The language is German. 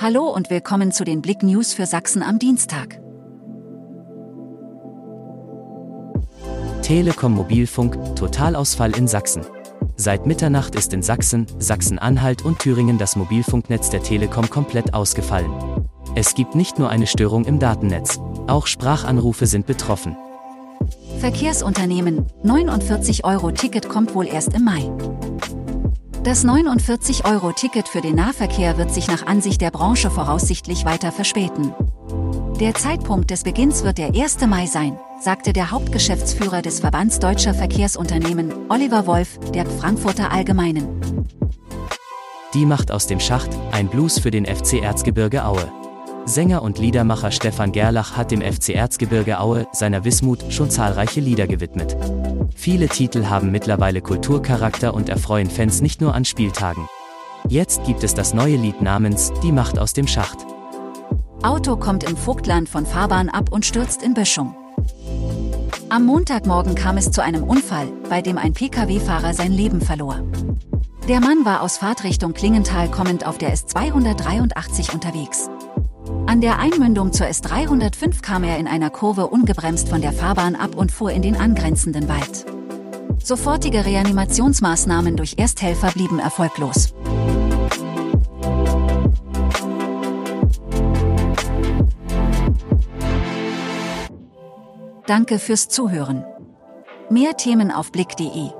Hallo und willkommen zu den Blick News für Sachsen am Dienstag. Telekom Mobilfunk, Totalausfall in Sachsen. Seit Mitternacht ist in Sachsen, Sachsen-Anhalt und Thüringen das Mobilfunknetz der Telekom komplett ausgefallen. Es gibt nicht nur eine Störung im Datennetz, auch Sprachanrufe sind betroffen. Verkehrsunternehmen, 49 Euro Ticket kommt wohl erst im Mai. Das 49-Euro-Ticket für den Nahverkehr wird sich nach Ansicht der Branche voraussichtlich weiter verspäten. Der Zeitpunkt des Beginns wird der 1. Mai sein, sagte der Hauptgeschäftsführer des Verbands Deutscher Verkehrsunternehmen, Oliver Wolf, der Frankfurter Allgemeinen. Die macht aus dem Schacht ein Blues für den FC Erzgebirge Aue. Sänger und Liedermacher Stefan Gerlach hat dem FC Erzgebirge Aue, seiner Wismut, schon zahlreiche Lieder gewidmet. Viele Titel haben mittlerweile Kulturcharakter und erfreuen Fans nicht nur an Spieltagen. Jetzt gibt es das neue Lied namens Die Macht aus dem Schacht. Auto kommt im Vogtland von Fahrbahn ab und stürzt in Böschung. Am Montagmorgen kam es zu einem Unfall, bei dem ein Pkw-Fahrer sein Leben verlor. Der Mann war aus Fahrtrichtung Klingenthal kommend auf der S283 unterwegs. An der Einmündung zur S305 kam er in einer Kurve ungebremst von der Fahrbahn ab und fuhr in den angrenzenden Wald. Sofortige Reanimationsmaßnahmen durch Ersthelfer blieben erfolglos. Danke fürs Zuhören. Mehr Themen auf blick.de